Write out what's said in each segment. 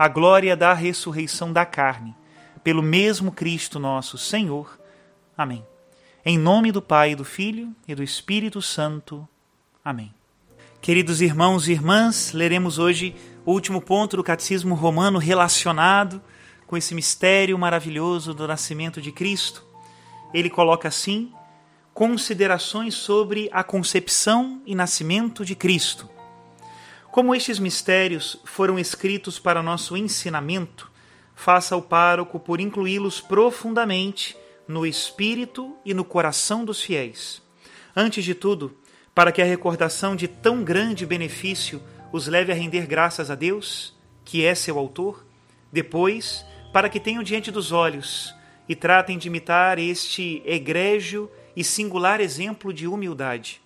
a glória da ressurreição da carne, pelo mesmo Cristo nosso Senhor. Amém. Em nome do Pai, do Filho e do Espírito Santo. Amém. Queridos irmãos e irmãs, leremos hoje o último ponto do Catecismo Romano relacionado com esse mistério maravilhoso do nascimento de Cristo. Ele coloca assim: considerações sobre a concepção e nascimento de Cristo. Como estes mistérios foram escritos para nosso ensinamento, faça o pároco por incluí-los profundamente no espírito e no coração dos fiéis. Antes de tudo, para que a recordação de tão grande benefício os leve a render graças a Deus, que é seu autor, depois, para que tenham diante dos olhos e tratem de imitar este egrégio e singular exemplo de humildade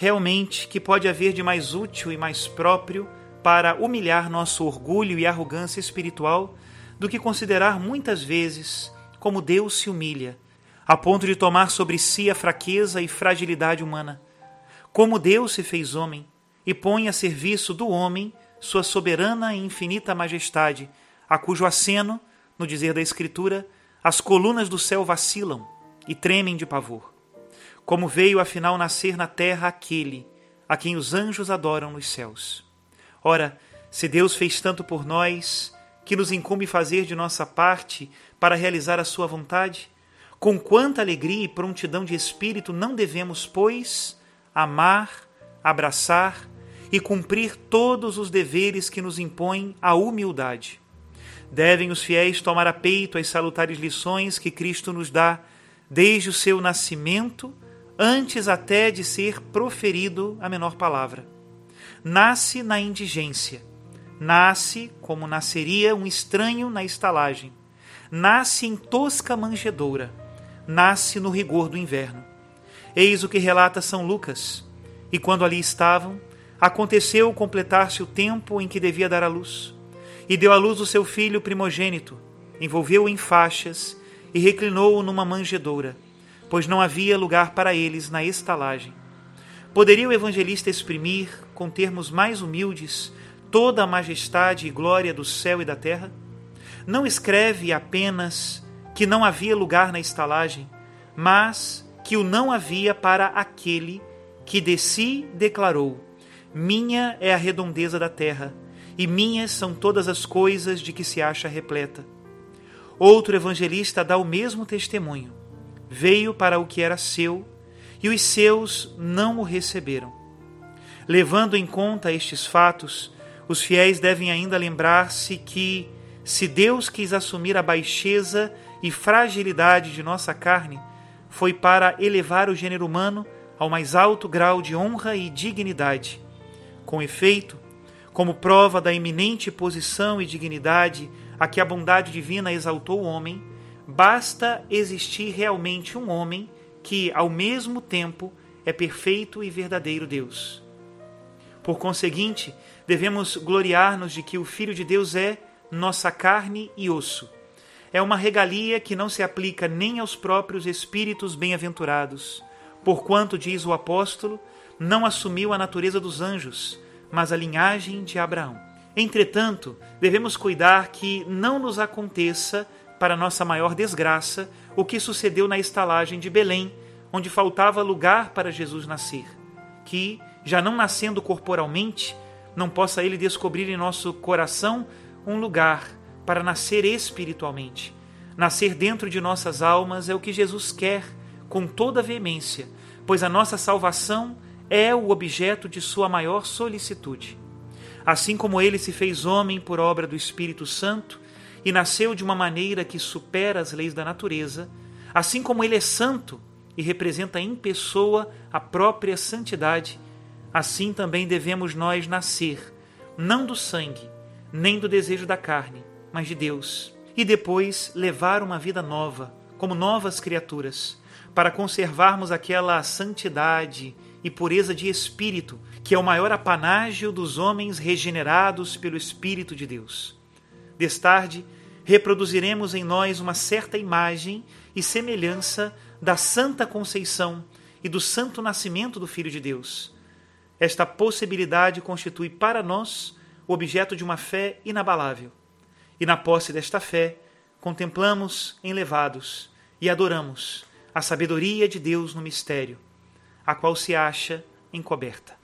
realmente que pode haver de mais útil e mais próprio para humilhar nosso orgulho e arrogância espiritual do que considerar muitas vezes como Deus se humilha, a ponto de tomar sobre si a fraqueza e fragilidade humana. Como Deus se fez homem e põe a serviço do homem sua soberana e infinita majestade, a cujo aceno, no dizer da Escritura, as colunas do céu vacilam e tremem de pavor como veio afinal nascer na terra aquele a quem os anjos adoram nos céus. Ora, se Deus fez tanto por nós, que nos incumbe fazer de nossa parte para realizar a sua vontade, com quanta alegria e prontidão de espírito não devemos, pois, amar, abraçar e cumprir todos os deveres que nos impõe a humildade. Devem os fiéis tomar a peito as salutares lições que Cristo nos dá desde o seu nascimento antes até de ser proferido a menor palavra. Nasce na indigência, nasce como nasceria um estranho na estalagem, nasce em tosca manjedoura, nasce no rigor do inverno. Eis o que relata São Lucas. E quando ali estavam, aconteceu completar-se o tempo em que devia dar à luz. E deu à luz o seu filho primogênito, envolveu-o em faixas e reclinou-o numa manjedoura pois não havia lugar para eles na estalagem. Poderia o evangelista exprimir, com termos mais humildes, toda a majestade e glória do céu e da terra? Não escreve apenas que não havia lugar na estalagem, mas que o não havia para aquele que de si declarou: Minha é a redondeza da terra, e minhas são todas as coisas de que se acha repleta. Outro evangelista dá o mesmo testemunho veio para o que era seu, e os seus não o receberam. Levando em conta estes fatos, os fiéis devem ainda lembrar-se que, se Deus quis assumir a baixeza e fragilidade de nossa carne, foi para elevar o gênero humano ao mais alto grau de honra e dignidade. Com efeito, como prova da eminente posição e dignidade a que a bondade divina exaltou o homem, Basta existir realmente um homem que, ao mesmo tempo, é perfeito e verdadeiro Deus. Por conseguinte, devemos gloriar-nos de que o Filho de Deus é nossa carne e osso. é uma regalia que não se aplica nem aos próprios espíritos bem-aventurados, porquanto, diz o apóstolo, não assumiu a natureza dos anjos, mas a linhagem de Abraão. Entretanto, devemos cuidar que não nos aconteça, para nossa maior desgraça, o que sucedeu na estalagem de Belém, onde faltava lugar para Jesus nascer. Que, já não nascendo corporalmente, não possa ele descobrir em nosso coração um lugar para nascer espiritualmente. Nascer dentro de nossas almas é o que Jesus quer com toda veemência, pois a nossa salvação é o objeto de sua maior solicitude. Assim como ele se fez homem por obra do Espírito Santo e nasceu de uma maneira que supera as leis da natureza, assim como ele é santo e representa em pessoa a própria santidade, assim também devemos nós nascer, não do sangue, nem do desejo da carne, mas de Deus, e depois levar uma vida nova, como novas criaturas, para conservarmos aquela santidade e pureza de espírito, que é o maior apanágio dos homens regenerados pelo Espírito de Deus. Destarde, reproduziremos em nós uma certa imagem e semelhança da Santa Conceição e do Santo Nascimento do Filho de Deus. Esta possibilidade constitui para nós o objeto de uma fé inabalável. E na posse desta fé, contemplamos enlevados e adoramos a sabedoria de Deus no mistério a qual se acha encoberta.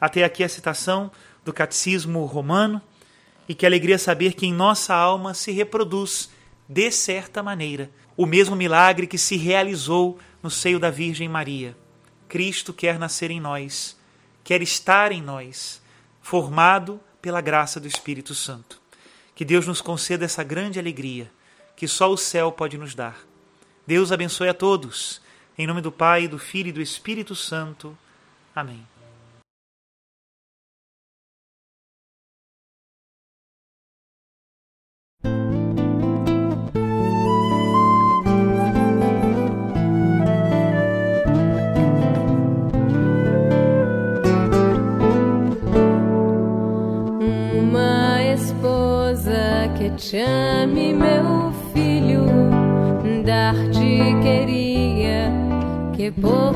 Até aqui a citação do Catecismo Romano, e que alegria saber que em nossa alma se reproduz, de certa maneira, o mesmo milagre que se realizou no seio da Virgem Maria. Cristo quer nascer em nós, quer estar em nós, formado pela graça do Espírito Santo. Que Deus nos conceda essa grande alegria que só o céu pode nos dar. Deus abençoe a todos em nome do Pai, do Filho e do Espírito Santo. Amém. Que